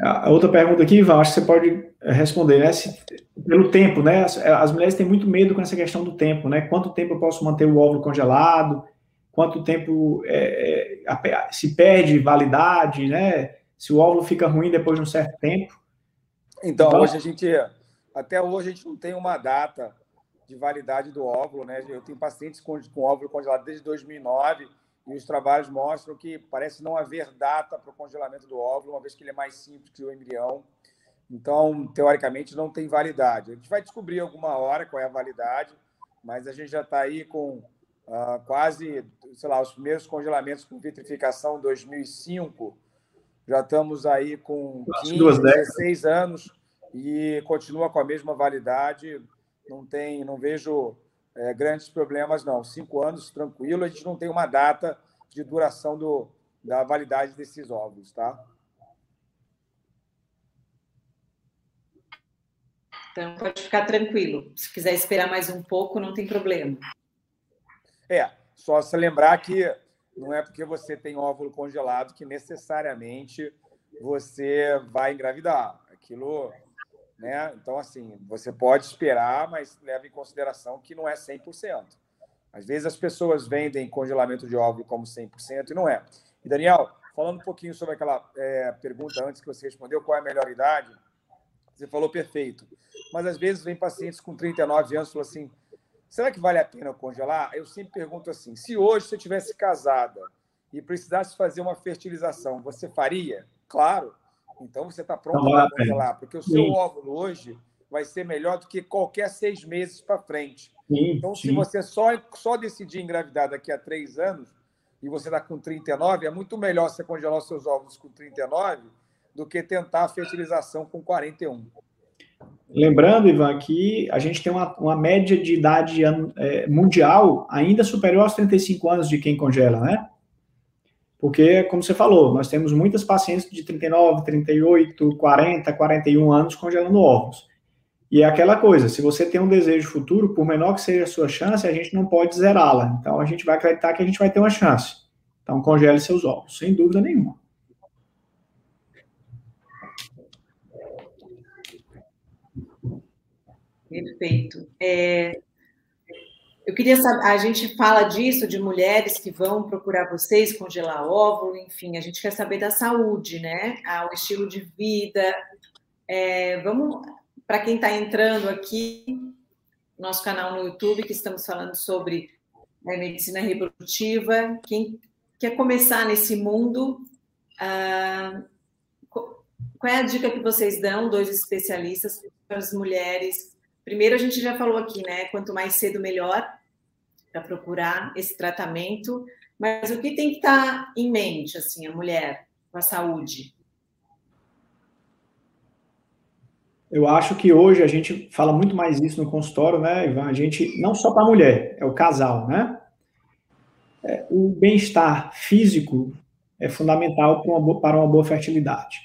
A outra pergunta aqui, Ivan, acho que você pode responder, né? Se, pelo tempo, né? As, as, mulheres têm muito medo com essa questão do tempo, né? Quanto tempo eu posso manter o óvulo congelado? Quanto tempo é, é, se perde validade, né? Se o óvulo fica ruim depois de um certo tempo? Então, então hoje a gente, até hoje a gente não tem uma data de validade do óvulo, né? Eu tenho pacientes com, com óvulo congelado desde 2009 e os trabalhos mostram que parece não haver data para o congelamento do óvulo, uma vez que ele é mais simples que o embrião. Então, teoricamente, não tem validade. A gente vai descobrir alguma hora qual é a validade, mas a gente já está aí com uh, quase, sei lá, os primeiros congelamentos com vitrificação em 2005. Já estamos aí com 15, 16 anos e continua com a mesma validade. Não tem, não vejo é, grandes problemas, não. Cinco anos, tranquilo, a gente não tem uma data de duração do, da validade desses ovos, tá? Então, pode ficar tranquilo. Se quiser esperar mais um pouco, não tem problema. É, só se lembrar que não é porque você tem óvulo congelado que necessariamente você vai engravidar. Aquilo né? Então, assim, você pode esperar, mas leva em consideração que não é 100%. Às vezes as pessoas vendem congelamento de óvulo como 100% e não é. E, Daniel, falando um pouquinho sobre aquela é, pergunta antes que você respondeu, qual é a melhor idade? Você falou perfeito. Mas às vezes vem pacientes com 39 anos e falam assim: será que vale a pena congelar? Eu sempre pergunto assim: se hoje você tivesse casada e precisasse fazer uma fertilização, você faria? Claro. Então você está pronto para congelar, porque o seu sim. óvulo hoje vai ser melhor do que qualquer seis meses para frente. Sim, então, sim. se você só, só decidir engravidar daqui a três anos e você está com 39, é muito melhor você congelar os seus óvulos com 39 do que tentar a fertilização com 41. Lembrando, Ivan, que a gente tem uma, uma média de idade é, mundial ainda superior aos 35 anos de quem congela, né? Porque, como você falou, nós temos muitas pacientes de 39, 38, 40, 41 anos congelando ovos. E é aquela coisa, se você tem um desejo futuro, por menor que seja a sua chance, a gente não pode zerá-la. Então, a gente vai acreditar que a gente vai ter uma chance. Então, congele seus ovos, sem dúvida nenhuma. Perfeito. É, eu queria saber, a gente fala disso, de mulheres que vão procurar vocês, congelar óvulo, enfim, a gente quer saber da saúde, né? Ah, o estilo de vida. É, vamos, para quem está entrando aqui, nosso canal no YouTube, que estamos falando sobre né, medicina reprodutiva, quem quer começar nesse mundo, ah, qual é a dica que vocês dão, dois especialistas, para as mulheres Primeiro, a gente já falou aqui, né? Quanto mais cedo, melhor para procurar esse tratamento. Mas o que tem que estar tá em mente, assim, a mulher com a saúde? Eu acho que hoje a gente fala muito mais isso no consultório, né, Ivan? A gente, não só para a mulher, é o casal, né? É, o bem-estar físico é fundamental uma, boa, para uma boa fertilidade.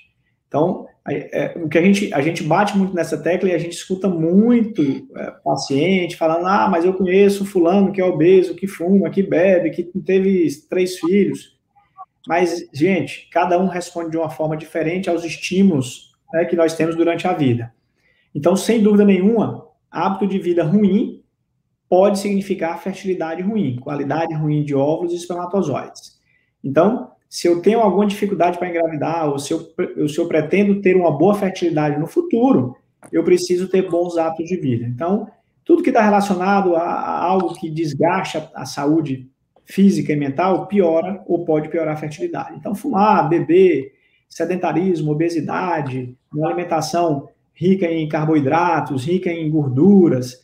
Então, é, o que a gente, a gente bate muito nessa tecla e a gente escuta muito é, paciente falando, ah, mas eu conheço fulano que é obeso, que fuma, que bebe, que teve três filhos. Mas, gente, cada um responde de uma forma diferente aos estímulos né, que nós temos durante a vida. Então, sem dúvida nenhuma, hábito de vida ruim pode significar fertilidade ruim, qualidade ruim de óvulos e espermatozoides. Então, se eu tenho alguma dificuldade para engravidar, ou se eu, se eu pretendo ter uma boa fertilidade no futuro, eu preciso ter bons hábitos de vida. Então, tudo que está relacionado a, a, algo que desgasta a saúde física e mental piora ou pode piorar a fertilidade. Então, fumar, beber, sedentarismo, obesidade, uma alimentação rica em carboidratos, rica em gorduras,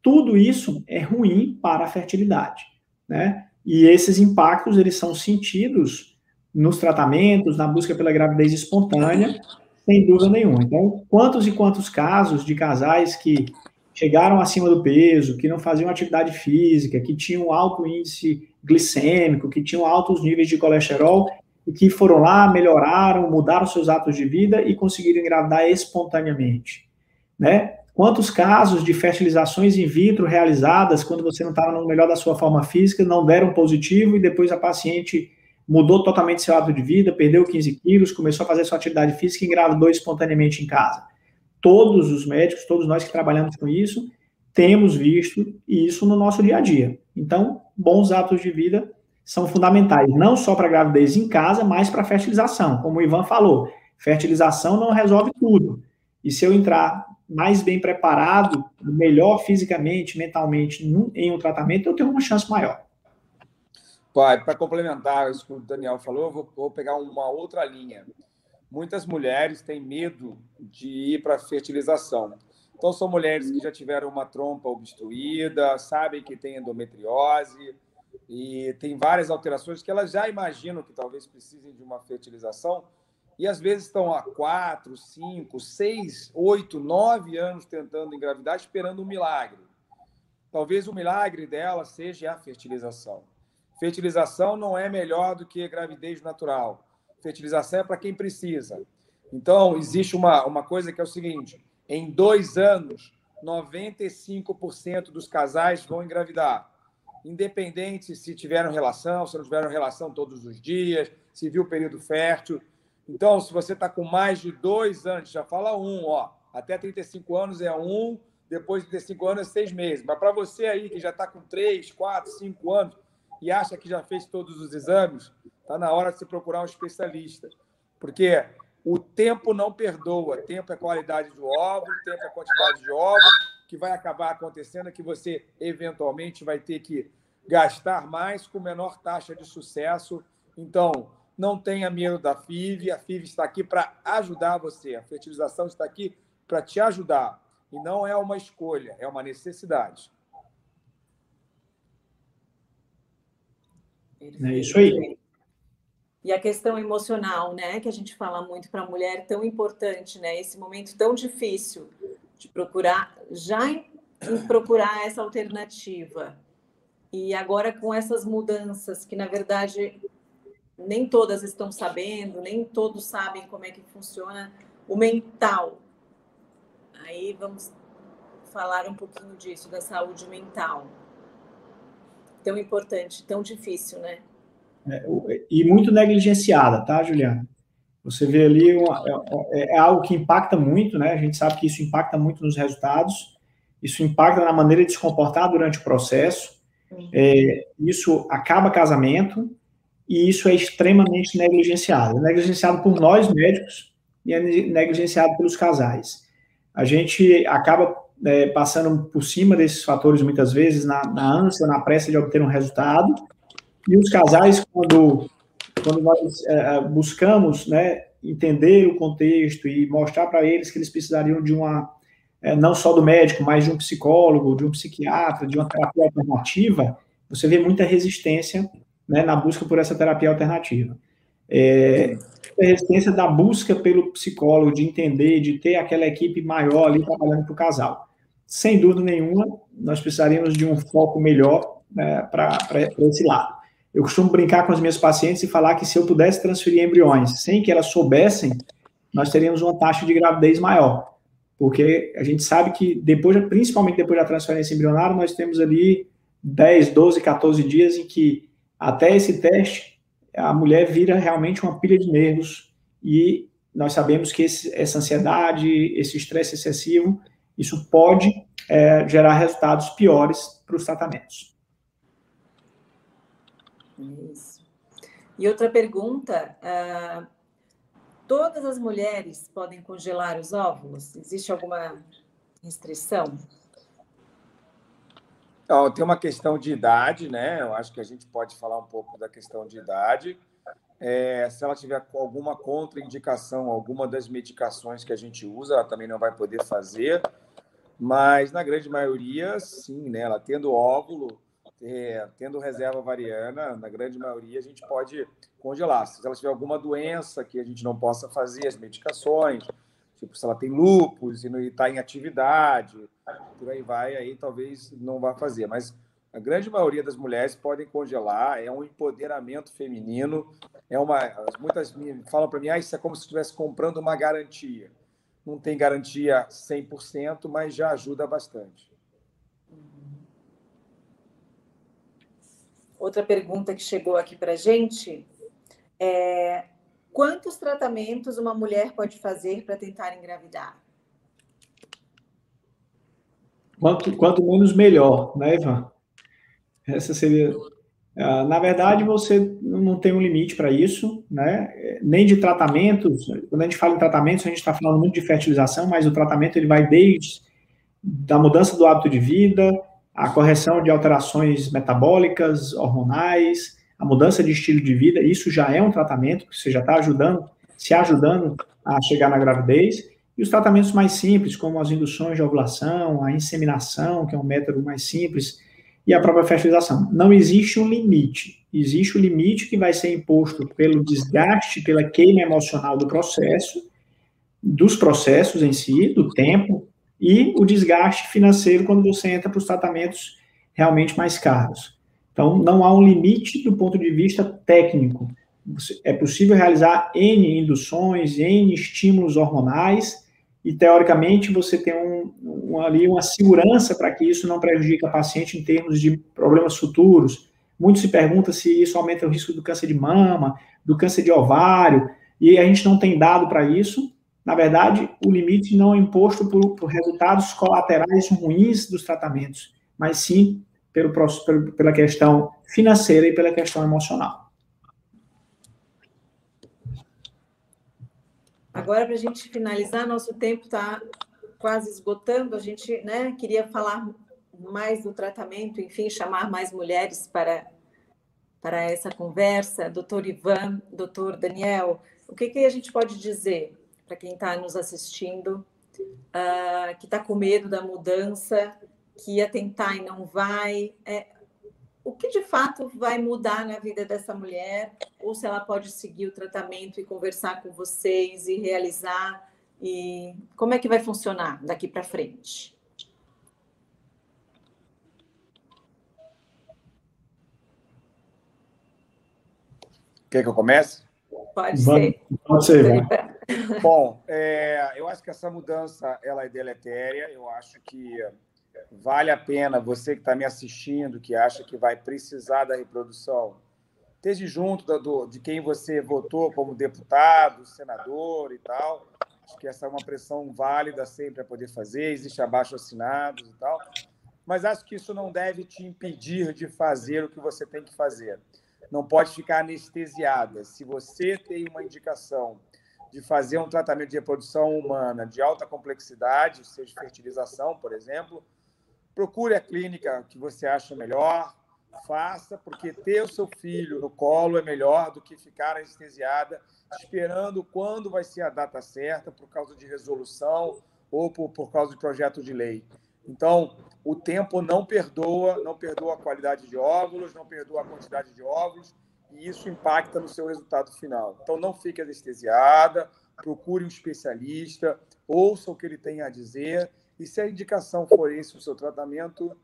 tudo isso é ruim para a fertilidade, né? E esses impactos, eles são sentidos nos tratamentos, na busca pela gravidez espontânea, sem dúvida nenhuma. Então, quantos e quantos casos de casais que chegaram acima do peso, que não faziam atividade física, que tinham alto índice glicêmico, que tinham altos níveis de colesterol, e que foram lá, melhoraram, mudaram seus hábitos de vida e conseguiram engravidar espontaneamente, né? Quantos casos de fertilizações in vitro realizadas quando você não estava no melhor da sua forma física, não deram positivo e depois a paciente mudou totalmente seu hábito de vida, perdeu 15 quilos, começou a fazer sua atividade física e engravidou espontaneamente em casa. Todos os médicos, todos nós que trabalhamos com isso, temos visto isso no nosso dia a dia. Então, bons hábitos de vida são fundamentais, não só para a gravidez em casa, mas para a fertilização. Como o Ivan falou, fertilização não resolve tudo. E se eu entrar mais bem preparado, melhor fisicamente, mentalmente, em um tratamento, eu tenho uma chance maior. Pai, para complementar isso que o Daniel falou, eu vou, vou pegar uma outra linha. Muitas mulheres têm medo de ir para fertilização. Então, são mulheres que já tiveram uma trompa obstruída, sabem que tem endometriose e tem várias alterações que elas já imaginam que talvez precisem de uma fertilização e às vezes estão há quatro, cinco, seis, oito, nove anos tentando engravidar, esperando um milagre. Talvez o milagre dela seja a fertilização. Fertilização não é melhor do que gravidez natural. Fertilização é para quem precisa. Então, existe uma, uma coisa que é o seguinte: em dois anos, 95% dos casais vão engravidar. Independente se tiveram relação, se não tiveram relação todos os dias, se viu período fértil. Então, se você está com mais de dois anos, já fala um, ó. Até 35 anos é um, depois de 35 anos é seis meses. Mas para você aí que já está com três, quatro, cinco anos, e acha que já fez todos os exames, está na hora de se procurar um especialista. Porque o tempo não perdoa. Tempo é qualidade do óvulo, tempo é quantidade de óvulos. O que vai acabar acontecendo é que você, eventualmente, vai ter que gastar mais com menor taxa de sucesso. Então, não tenha medo da FIV. A FIV está aqui para ajudar você. A fertilização está aqui para te ajudar. E não é uma escolha, é uma necessidade. É isso aí. E a questão emocional, né, que a gente fala muito para a mulher, tão importante, né, esse momento tão difícil de procurar, já em, em procurar essa alternativa. E agora com essas mudanças, que na verdade nem todas estão sabendo, nem todos sabem como é que funciona o mental. Aí vamos falar um pouquinho disso, da saúde mental tão importante, tão difícil, né? É, e muito negligenciada, tá, Juliana? Você vê ali, uma, é, é, é, algo que impacta muito, né? A gente sabe que isso impacta muito nos resultados, isso impacta na maneira de se comportar durante o processo, uhum. é, isso acaba casamento, e isso é extremamente negligenciado. É negligenciado por nós, médicos, e é negligenciado pelos casais. A gente acaba é, passando por cima desses fatores muitas vezes na, na ânsia, na pressa de obter um resultado. E os casais, quando, quando nós é, é buscamos né, entender o contexto e mostrar para eles que eles precisariam de uma, é, não só do médico, mas de um psicólogo, de um psiquiatra, de uma terapia alternativa, você vê muita resistência né, na busca por essa terapia alternativa. É, a resistência da busca pelo psicólogo, de entender, de ter aquela equipe maior ali trabalhando para o casal sem dúvida nenhuma, nós precisaríamos de um foco melhor né, para esse lado. Eu costumo brincar com as minhas pacientes e falar que se eu pudesse transferir embriões sem que elas soubessem nós teríamos uma taxa de gravidez maior. Porque a gente sabe que, depois, principalmente depois da transferência embrionária, nós temos ali 10, 12, 14 dias em que, até esse teste, a mulher vira realmente uma pilha de nervos e nós sabemos que esse, essa ansiedade, esse estresse excessivo, isso pode é, gerar resultados piores para os tratamentos. Isso. E outra pergunta: uh, todas as mulheres podem congelar os óvulos? Existe alguma restrição? tem uma questão de idade, né? Eu acho que a gente pode falar um pouco da questão de idade. É, se ela tiver alguma contraindicação, alguma das medicações que a gente usa, ela também não vai poder fazer. Mas na grande maioria, sim, né? Ela tendo óvulo, é, tendo reserva variana, na grande maioria a gente pode congelar. Se ela tiver alguma doença que a gente não possa fazer as medicações, tipo se ela tem lúpus e está em atividade, por aí vai, aí talvez não vá fazer. Mas a grande maioria das mulheres podem congelar, é um empoderamento feminino, é uma. Muitas falam para mim, ah, isso é como se estivesse comprando uma garantia. Não tem garantia 100%, mas já ajuda bastante. Outra pergunta que chegou aqui para a gente é quantos tratamentos uma mulher pode fazer para tentar engravidar? Quanto, quanto menos melhor, né, Ivan? Essa seria. Ah, na verdade, você não tem um limite para isso, né? Nem de tratamentos. Quando a gente fala em tratamentos, a gente está falando muito de fertilização, mas o tratamento ele vai desde da mudança do hábito de vida, a correção de alterações metabólicas, hormonais, a mudança de estilo de vida, isso já é um tratamento que você já está ajudando, se ajudando a chegar na gravidez. E os tratamentos mais simples, como as induções de ovulação, a inseminação, que é um método mais simples, e a própria fertilização. Não existe um limite. Existe o um limite que vai ser imposto pelo desgaste, pela queima emocional do processo, dos processos em si, do tempo, e o desgaste financeiro quando você entra para os tratamentos realmente mais caros. Então, não há um limite do ponto de vista técnico. É possível realizar N induções, N estímulos hormonais, e teoricamente você tem um, um, ali uma segurança para que isso não prejudique a paciente em termos de problemas futuros. Muito se pergunta se isso aumenta o risco do câncer de mama, do câncer de ovário, e a gente não tem dado para isso, na verdade, o limite não é imposto por, por resultados colaterais ruins dos tratamentos, mas sim pelo, pela questão financeira e pela questão emocional. Agora, para a gente finalizar, nosso tempo está quase esgotando. A gente né, queria falar mais do tratamento, enfim, chamar mais mulheres para, para essa conversa. Doutor Ivan, doutor Daniel, o que, que a gente pode dizer para quem está nos assistindo, uh, que está com medo da mudança, que ia tentar e não vai. É, o que de fato vai mudar na vida dessa mulher? Ou se ela pode seguir o tratamento e conversar com vocês e realizar? E como é que vai funcionar daqui para frente? Quer que eu comece? Pode ser. Pode ser. Bom, é, eu acho que essa mudança ela é deletéria. Eu acho que vale a pena você que está me assistindo, que acha que vai precisar da reprodução, esteja junto do, do, de quem você votou como deputado, senador e tal. Acho que essa é uma pressão válida sempre a poder fazer. Existe abaixo assinados e tal. Mas acho que isso não deve te impedir de fazer o que você tem que fazer. Não pode ficar anestesiada. Se você tem uma indicação de fazer um tratamento de reprodução humana de alta complexidade, seja fertilização, por exemplo, procure a clínica que você acha melhor, faça, porque ter o seu filho no colo é melhor do que ficar anestesiada esperando quando vai ser a data certa por causa de resolução ou por, por causa de projeto de lei. Então, o tempo não perdoa, não perdoa a qualidade de óvulos, não perdoa a quantidade de óvulos, e isso impacta no seu resultado final. Então, não fique anestesiada, procure um especialista, ouça o que ele tem a dizer, e se a indicação for esse o seu tratamento,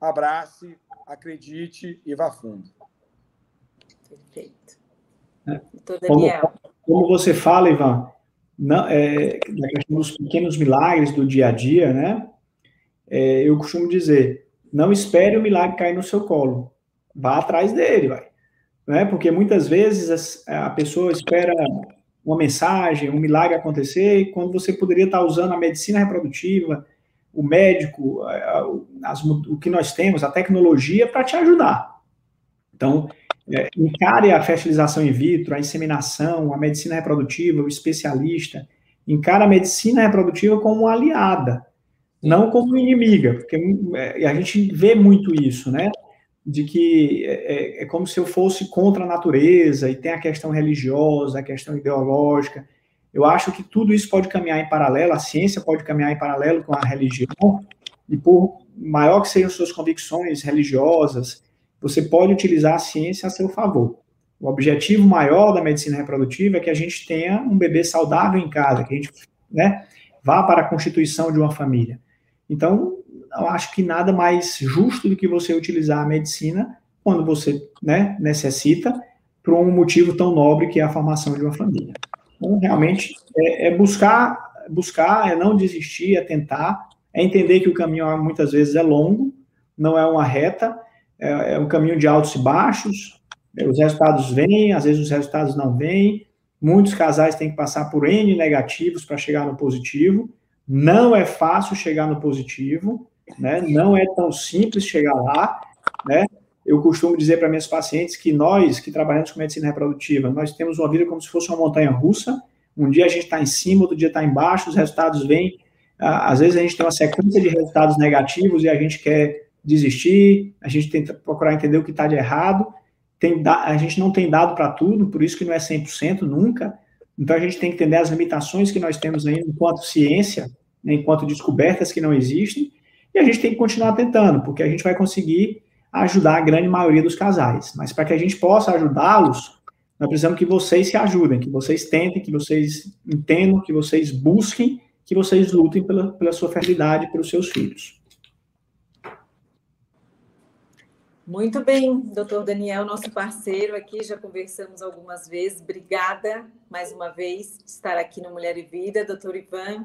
abrace, acredite e vá fundo. Perfeito. É. Doutor Daniel. Como, como você fala, Ivan, não, é, na questão dos pequenos milagres do dia a dia, né? É, eu costumo dizer, não espere o milagre cair no seu colo, vá atrás dele, vai. Né? Porque muitas vezes a, a pessoa espera uma mensagem, um milagre acontecer, quando você poderia estar usando a medicina reprodutiva, o médico, as, o que nós temos, a tecnologia para te ajudar. Então, é, encare a fertilização in vitro, a inseminação, a medicina reprodutiva, o especialista, encare a medicina reprodutiva como uma aliada, não como inimiga, porque é, a gente vê muito isso, né? De que é, é, é como se eu fosse contra a natureza e tem a questão religiosa, a questão ideológica. Eu acho que tudo isso pode caminhar em paralelo, a ciência pode caminhar em paralelo com a religião, e por maior que sejam suas convicções religiosas, você pode utilizar a ciência a seu favor. O objetivo maior da medicina reprodutiva é que a gente tenha um bebê saudável em casa, que a gente né, vá para a constituição de uma família. Então, eu acho que nada mais justo do que você utilizar a medicina quando você né, necessita por um motivo tão nobre que é a formação de uma família. Então, realmente, é, é buscar, buscar, é não desistir, é tentar, é entender que o caminho muitas vezes é longo, não é uma reta, é, é um caminho de altos e baixos, é, os resultados vêm, às vezes os resultados não vêm, muitos casais têm que passar por N negativos para chegar no positivo, não é fácil chegar no positivo, né? não é tão simples chegar lá, né? Eu costumo dizer para minhas pacientes que nós, que trabalhamos com medicina reprodutiva, nós temos uma vida como se fosse uma montanha russa, um dia a gente está em cima, outro dia está embaixo, os resultados vêm, às vezes a gente tem uma sequência de resultados negativos e a gente quer desistir, a gente tenta procurar entender o que está de errado, tem, a gente não tem dado para tudo, por isso que não é 100% nunca, então a gente tem que entender as limitações que nós temos ainda enquanto ciência, né, enquanto descobertas que não existem, e a gente tem que continuar tentando, porque a gente vai conseguir ajudar a grande maioria dos casais. Mas para que a gente possa ajudá-los, nós precisamos que vocês se ajudem, que vocês tentem, que vocês entendam, que vocês busquem, que vocês lutem pela, pela sua fertilidade, pelos seus filhos. Muito bem, doutor Daniel, nosso parceiro aqui, já conversamos algumas vezes. Obrigada mais uma vez de estar aqui no Mulher e Vida. Doutor Ivan,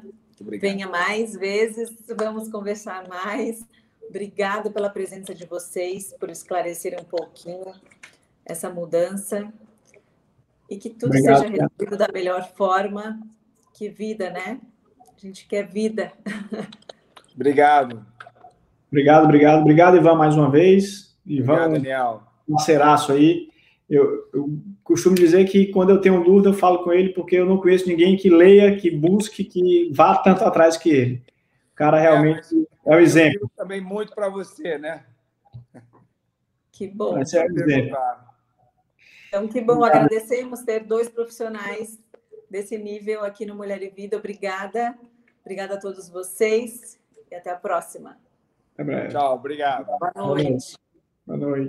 venha mais vezes, vamos conversar mais. Obrigada pela presença de vocês, por esclarecer um pouquinho essa mudança e que tudo Obrigado, seja resolvido da melhor forma. Que vida, né? A gente quer vida. Obrigado. Obrigado, obrigado, obrigado, Ivan, mais uma vez. Ivan, Obrigado, Daniel. Um aí. Eu, eu, costumo dizer que quando eu tenho dúvida, eu falo com ele, porque eu não conheço ninguém que leia, que busque, que vá tanto atrás que ele. O cara realmente é, o exemplo. Também muito para você, né? Que bom. Esse é o exemplo. Então, que bom. Agradecemos ter dois profissionais desse nível aqui no Mulher e Vida. Obrigada. Obrigada a todos vocês e até a próxima. Até breve. Tchau, obrigado. Boa noite. Boa noite.